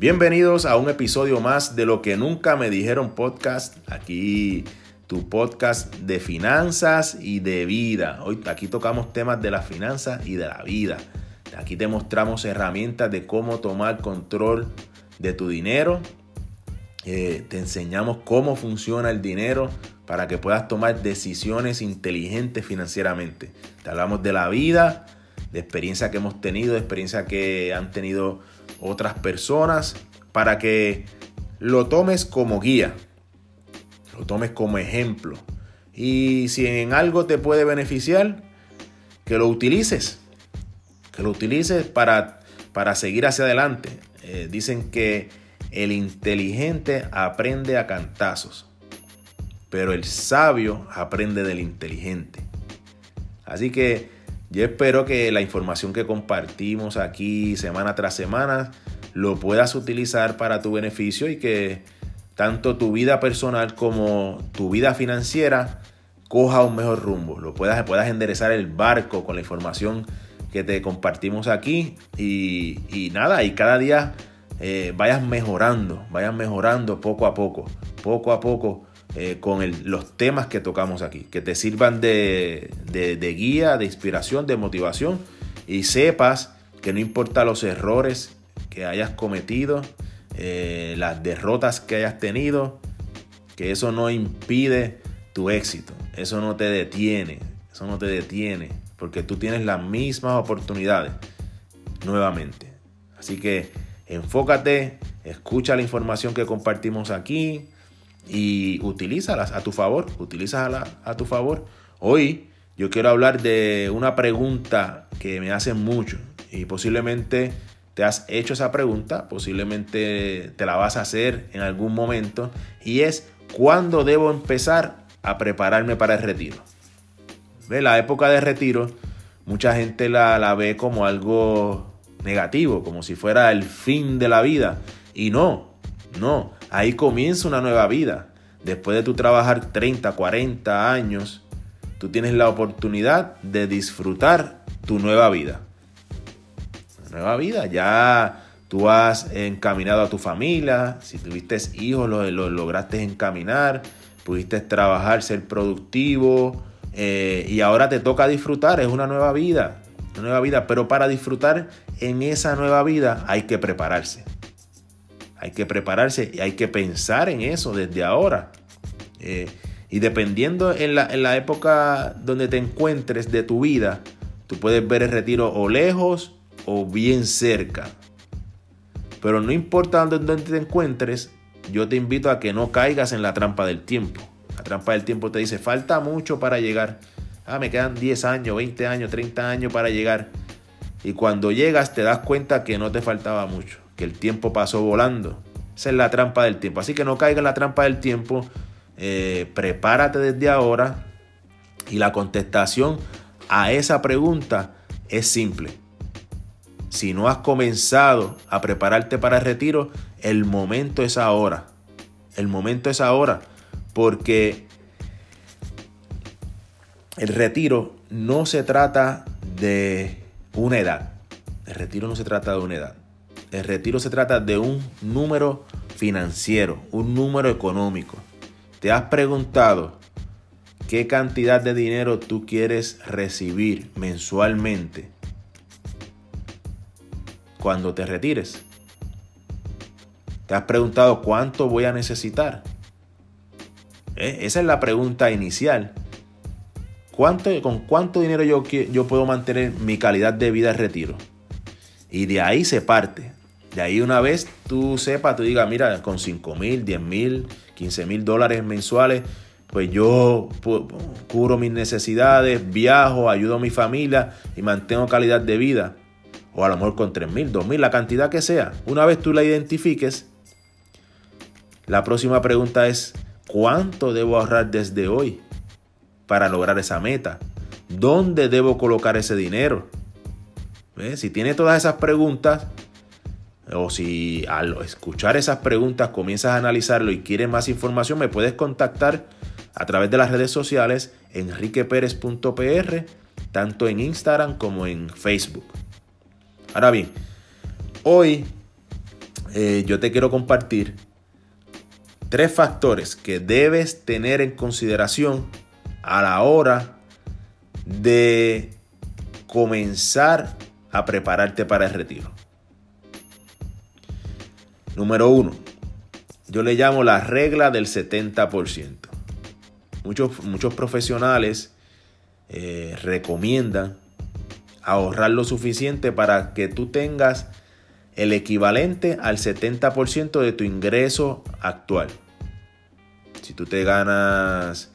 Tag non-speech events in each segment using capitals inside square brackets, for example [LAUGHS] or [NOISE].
Bienvenidos a un episodio más de lo que nunca me dijeron podcast. Aquí tu podcast de finanzas y de vida. Hoy aquí tocamos temas de las finanzas y de la vida. Aquí te mostramos herramientas de cómo tomar control de tu dinero. Eh, te enseñamos cómo funciona el dinero para que puedas tomar decisiones inteligentes financieramente. Te hablamos de la vida, de experiencia que hemos tenido, de experiencia que han tenido otras personas para que lo tomes como guía, lo tomes como ejemplo. Y si en algo te puede beneficiar, que lo utilices, que lo utilices para, para seguir hacia adelante. Eh, dicen que el inteligente aprende a cantazos, pero el sabio aprende del inteligente. Así que yo espero que la información que compartimos aquí semana tras semana lo puedas utilizar para tu beneficio y que tanto tu vida personal como tu vida financiera coja un mejor rumbo, lo puedas, puedas enderezar el barco con la información que te compartimos aquí y, nada, y cada día eh, vayas mejorando, vayas mejorando poco a poco, poco a poco eh, con los temas que tocamos aquí, que te sirvan de, guía, de inspiración, de motivación y sepas que no importa los errores que hayas cometido, eh, las derrotas que hayas tenido, que eso no impide tu éxito, eso no te detiene, eso no te detiene, porque tú tienes las mismas oportunidades nuevamente. Así que enfócate, escucha la información que compartimos aquí, y utilízalas a tu favor, utilízalas a tu favor. Hoy yo quiero hablar de una pregunta que me hacen mucho y posiblemente te has hecho esa pregunta, posiblemente te la vas a hacer en algún momento y es ¿cuándo debo empezar a prepararme para el retiro? ¿Ve? La época de retiro mucha gente la, la ve como algo negativo, como si fuera el fin de la vida y no, no, Ahí comienza una nueva vida. Después de tu trabajar 30, 40 años, tú tienes la oportunidad de disfrutar tu nueva vida. nueva vida, ya tú has encaminado a tu familia, si tuviste hijos, lo, lograste encaminar, pudiste trabajar, ser productivo, eh, y ahora te toca disfrutar, es una nueva vida, una nueva vida, pero para disfrutar en esa nueva vida hay que prepararse. Hay que prepararse y hay que pensar en eso desde ahora. Eh, y dependiendo en la, época donde te encuentres de tu vida, tú puedes ver el retiro o lejos o bien cerca. Pero no importa dónde, te encuentres, yo te invito a que no caigas en la trampa del tiempo. La trampa del tiempo te dice, falta mucho para llegar. Ah, me quedan 10 años, 20 años, 30 años para llegar. Y cuando llegas te das cuenta que no te faltaba mucho que el tiempo pasó volando. Esa es la trampa del tiempo. Así que no caiga en la trampa del tiempo. Eh, prepárate desde ahora. Y la contestación a esa pregunta es simple. Si no has comenzado a prepararte para el retiro, el momento es ahora. El momento es ahora. Porque el retiro no se trata de una edad. El retiro no se trata de una edad. El retiro se trata de un número financiero, un número económico. ¿Te has preguntado qué cantidad de dinero tú quieres recibir mensualmente cuando te retires? ¿Te has preguntado cuánto voy a necesitar? ¿Eh? Esa es la pregunta inicial. ¿Cuánto, ¿Con cuánto dinero yo, yo puedo mantener mi calidad de vida en retiro? Y de ahí se parte. De ahí una vez tú sepas, tú digas, mira, con 5 mil, 10 mil, 15 mil dólares mensuales, pues yo cubro mis necesidades, viajo, ayudo a mi familia y mantengo calidad de vida. O a lo mejor con 3 mil, 2 mil, la cantidad que sea. Una vez tú la identifiques, la próxima pregunta es, ¿cuánto debo ahorrar desde hoy para lograr esa meta? ¿Dónde debo colocar ese dinero? Si tiene todas esas preguntas, o si al escuchar esas preguntas comienzas a analizarlo y quieres más información, me puedes contactar a través de las redes sociales enriqueperez.pr, tanto en Instagram como en Facebook. Ahora bien, hoy eh, yo te quiero compartir tres factores que debes tener en consideración a la hora de comenzar a prepararte para el retiro. Número uno, yo le llamo la regla del 70%. Muchos, muchos profesionales eh, recomiendan ahorrar lo suficiente para que tú tengas el equivalente al 70% de tu ingreso actual. Si tú te ganas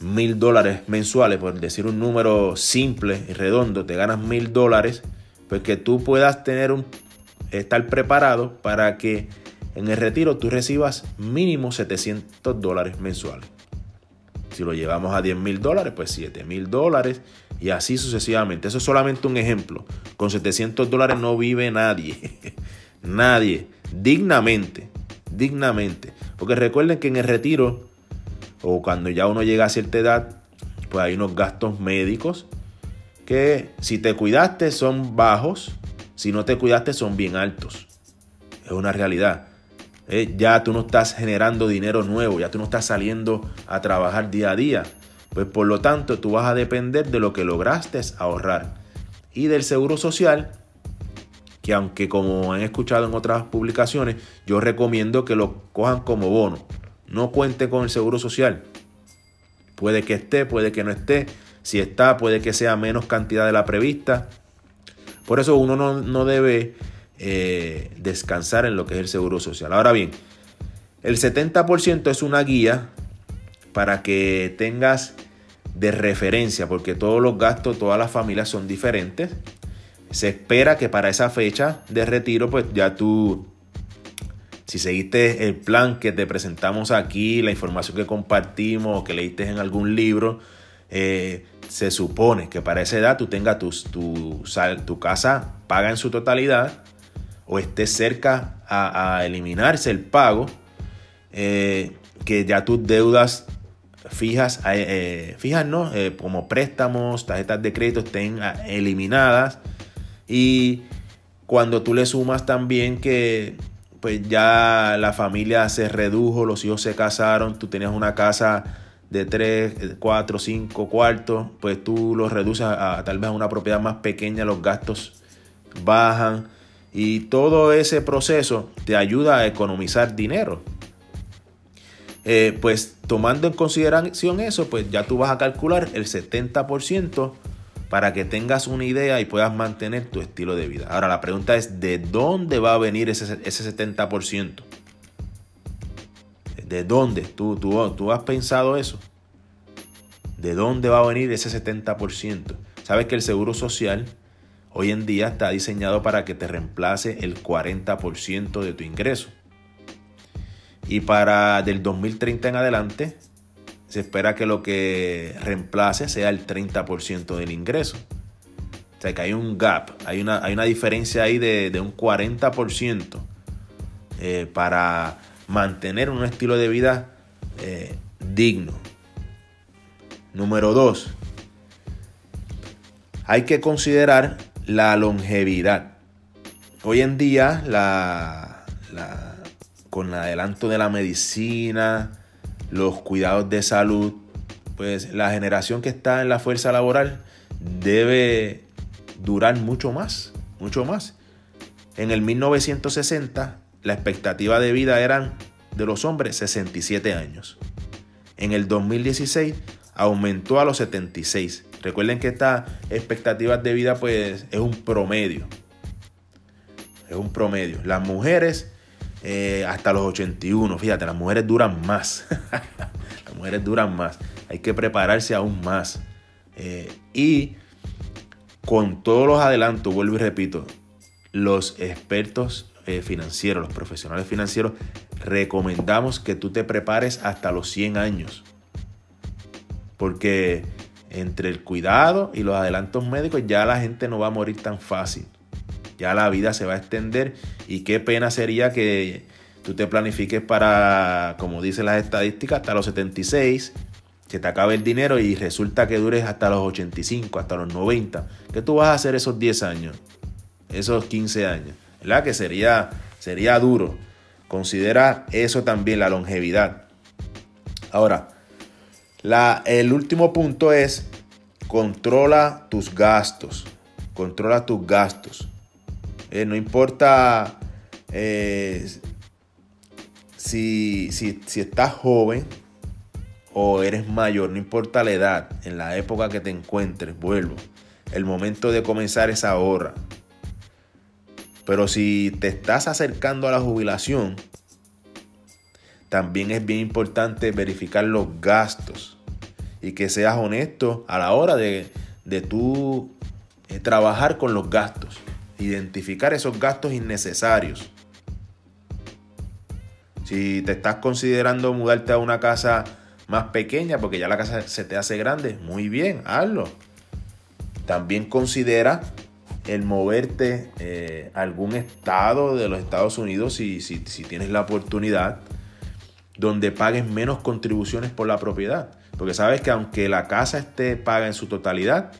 mil dólares mensuales, por decir un número simple y redondo, te ganas mil dólares, pues que tú puedas tener un, estar preparado para que en el retiro tú recibas mínimo 700 dólares mensuales. Si lo llevamos a 10 mil dólares, pues 7 mil dólares y así sucesivamente. Eso es solamente un ejemplo. Con 700 dólares no vive nadie. [LAUGHS] nadie. Dignamente. Dignamente. Porque recuerden que en el retiro o cuando ya uno llega a cierta edad, pues hay unos gastos médicos que si te cuidaste son bajos, si no te cuidaste son bien altos. Es una realidad. Eh, ya tú no estás generando dinero nuevo, ya tú no estás saliendo a trabajar día a día. Pues por lo tanto tú vas a depender de lo que lograste ahorrar. Y del seguro social, que aunque como han escuchado en otras publicaciones, yo recomiendo que lo cojan como bono. No cuente con el seguro social. Puede que esté, puede que no esté. Si está, puede que sea menos cantidad de la prevista. Por eso uno no debe eh, descansar en lo que es el seguro social. Ahora bien, el 70% es una guía para que tengas de referencia, porque todos los gastos, todas las familias son diferentes. Se espera que para esa fecha de retiro, pues ya tú, si seguiste el plan que te presentamos aquí, la información que compartimos que leíste en algún libro, eh, se supone que para esa edad tú tengas tu, tu, tu casa paga en su totalidad o esté cerca a, eliminarse el pago, eh, que ya tus deudas fijas, eh, eh, fijas no, como préstamos, tarjetas de crédito estén ah, eliminadas. Y cuando tú le sumas también que pues ya la familia se redujo, los hijos se casaron, tú tenías una casa de 3, 4, 5 cuartos, pues tú los reduces a, tal vez a una propiedad más pequeña, los gastos bajan. Y todo ese proceso te ayuda a economizar dinero. Eh, pues tomando en consideración eso, pues ya tú vas a calcular el 70% para que tengas una idea y puedas mantener tu estilo de vida. Ahora la pregunta es, ¿de dónde va a venir ese, ese 70%? ¿De dónde? ¿Tú, tú, ¿Tú has pensado eso? ¿De dónde va a venir ese 70%? Sabes que el Seguro Social hoy en día está diseñado para que te reemplace el 40% de tu ingreso. Y para del 2030 en adelante, se espera que lo que reemplace sea el 30% del ingreso. O sea que hay un gap, hay una, hay una diferencia ahí de, un 40% eh, para mantener un estilo de vida eh, digno. Número 2. Hay que considerar la longevidad. Hoy en día, con el adelanto de la medicina, los cuidados de salud, pues la generación que está en la fuerza laboral debe durar mucho más, mucho más. En el 1960, la expectativa de vida eran de los hombres 67 años. En el 2016 aumentó a los 76. Recuerden que esta expectativa de vida pues es un promedio. Es un promedio. Las mujeres eh, hasta los 81. Fíjate, las mujeres duran más. [LAUGHS] las mujeres duran más. Hay que prepararse aún más. Eh, y con todos los adelantos, vuelvo y repito, los expertos eh, financieros, los profesionales financieros, recomendamos que tú te prepares hasta los 100 años. Porque entre el cuidado y los adelantos médicos ya la gente no va a morir tan fácil. Ya la vida se va a extender y qué pena sería que tú te planifiques para, como dicen las estadísticas, hasta los 76, se te acabe el dinero y resulta que dures hasta los 85, hasta los 90. ¿Qué tú vas a hacer esos 10 años? Esos 15 años. Que sería, sería duro. Considera eso también, la longevidad. Ahora, la, el último punto es controla tus gastos. Controla tus gastos. Eh, no importa eh, si, si, si estás joven o eres mayor, no importa la edad, en la época que te encuentres, vuelvo. El momento de comenzar esa ahorra. Pero si te estás acercando a la jubilación, también es bien importante verificar los gastos y que seas honesto a la hora de, de tú eh, trabajar con los gastos, identificar esos gastos innecesarios. Si te estás considerando mudarte a una casa más pequeña porque ya la casa se te hace grande, muy bien, hazlo. También considera el moverte eh, a algún estado de los Estados Unidos si, si, tienes la oportunidad donde pagues menos contribuciones por la propiedad. Porque sabes que aunque la casa esté paga en su totalidad,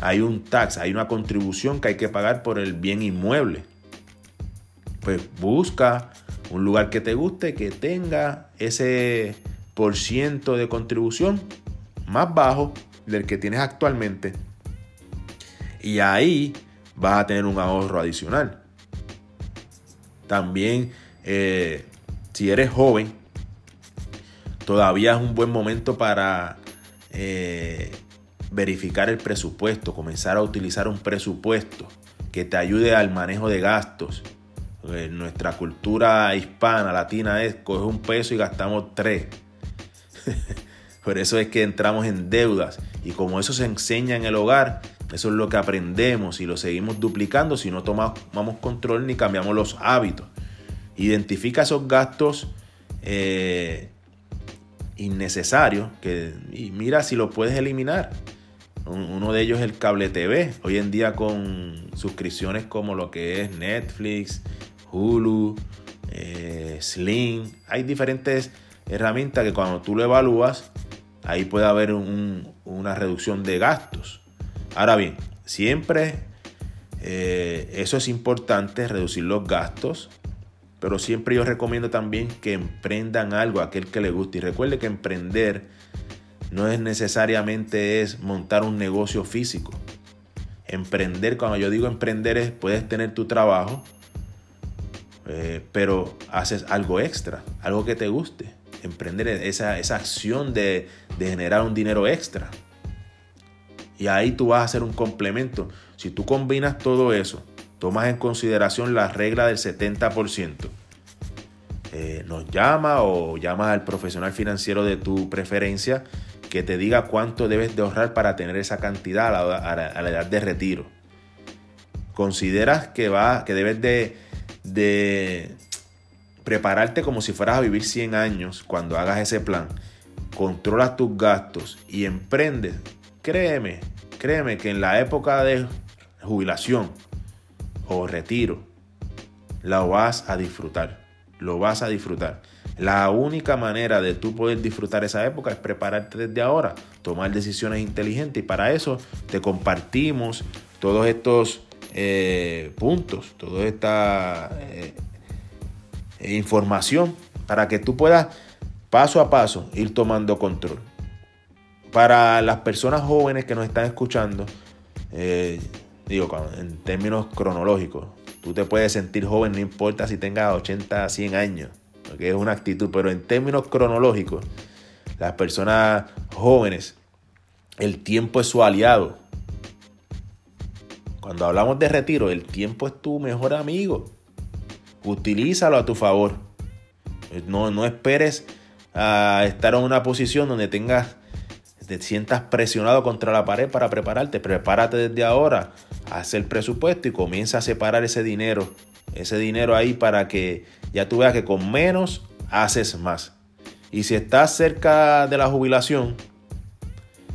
hay un tax, hay una contribución que hay que pagar por el bien inmueble. Pues busca un lugar que te guste, que tenga ese por ciento de contribución más bajo del que tienes actualmente y ahí vas a tener un ahorro adicional. También, eh, si eres joven, todavía es un buen momento para eh, verificar el presupuesto, comenzar a utilizar un presupuesto que te ayude al manejo de gastos. En nuestra cultura hispana, latina, es coge un peso y gastamos tres. [LAUGHS] Por eso es que entramos en deudas. Y como eso se enseña en el hogar, eso es lo que aprendemos y lo seguimos duplicando si no tomamos control ni cambiamos los hábitos. Identifica esos gastos eh, innecesarios que, y mira si lo puedes eliminar. Uno de ellos es el cable TV. Hoy en día con suscripciones como lo que es Netflix, Hulu, eh, Sling. Hay diferentes herramientas que cuando tú lo evalúas, ahí puede haber una reducción de gastos. Ahora bien, siempre eh, eso es importante, reducir los gastos, pero siempre yo recomiendo también que emprendan algo a aquel que le guste. Y recuerde que emprender no es necesariamente es montar un negocio físico. Emprender, cuando yo digo emprender es, puedes tener tu trabajo, eh, pero haces algo extra, algo que te guste. Emprender esa, esa acción de, de generar un dinero extra. Y ahí tú vas a hacer un complemento. Si tú combinas todo eso, tomas en consideración la regla del 70%, eh, nos llama o llamas al profesional financiero de tu preferencia que te diga cuánto debes de ahorrar para tener esa cantidad a la, edad de retiro. Consideras que, va, que debes de, de prepararte como si fueras a vivir 100 años cuando hagas ese plan. Controlas tus gastos y emprendes Créeme, créeme que en la época de jubilación o retiro, la vas a disfrutar. Lo vas a disfrutar. La única manera de tú poder disfrutar esa época es prepararte desde ahora, tomar decisiones inteligentes y para eso te compartimos todos estos eh, puntos, toda esta eh, información para que tú puedas paso a paso ir tomando control para las personas jóvenes que nos están escuchando, eh, digo, en términos cronológicos, tú te puedes sentir joven, no importa si tengas 80, 100 años, porque es una actitud, pero en términos cronológicos, las personas jóvenes, el tiempo es su aliado. Cuando hablamos de retiro, el tiempo es tu mejor amigo. Utilízalo a tu favor. No, no esperes a estar en una posición donde tengas te sientas presionado contra la pared para prepararte, prepárate desde ahora, haz el presupuesto y comienza a separar ese dinero, ese dinero ahí para que ya tú veas que con menos haces más. Y si estás cerca de la jubilación,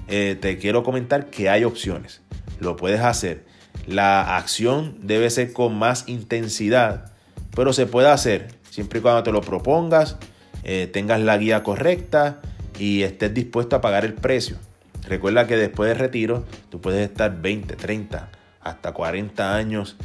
eh, te quiero comentar que hay opciones. Lo puedes hacer. La acción debe ser con más intensidad, pero se puede hacer siempre y cuando te lo propongas, eh, tengas la guía correcta y estés dispuesto a pagar el precio. Recuerda que después de retiro tú puedes estar 20, 30, hasta 40 años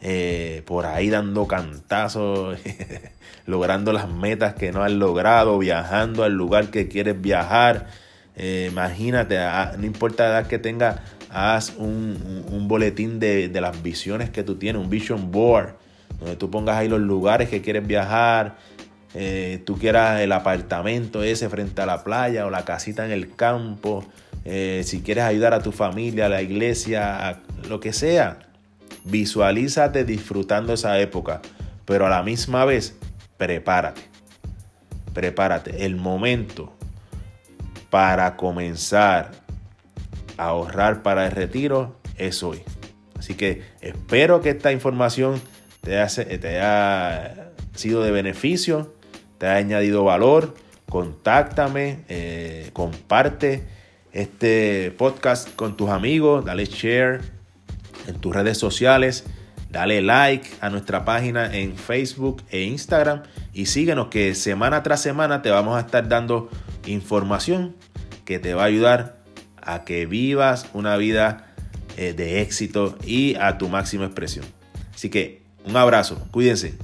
eh, por ahí dando cantazos, [LAUGHS] logrando las metas que no has logrado, viajando al lugar que quieres viajar. Eh, imagínate, no importa la edad que tengas, haz un, boletín de, de, las visiones que tú tienes, un vision board, donde tú pongas ahí los lugares que quieres viajar, eh, tú quieras el apartamento ese frente a la playa o la casita en el campo, eh, si quieres ayudar a tu familia, a la iglesia, lo que sea, visualízate disfrutando esa época, pero a la misma vez, prepárate, prepárate. El momento para comenzar a ahorrar para el retiro es hoy. Así que espero que esta información te haya sido de beneficio te ha añadido valor, contáctame, eh, comparte este podcast con tus amigos, dale share en tus redes sociales, dale like a nuestra página en Facebook e Instagram y síguenos que semana tras semana te vamos a estar dando información que te va a ayudar a que vivas una vida eh, de éxito y a tu máxima expresión. Así que un abrazo, cuídense.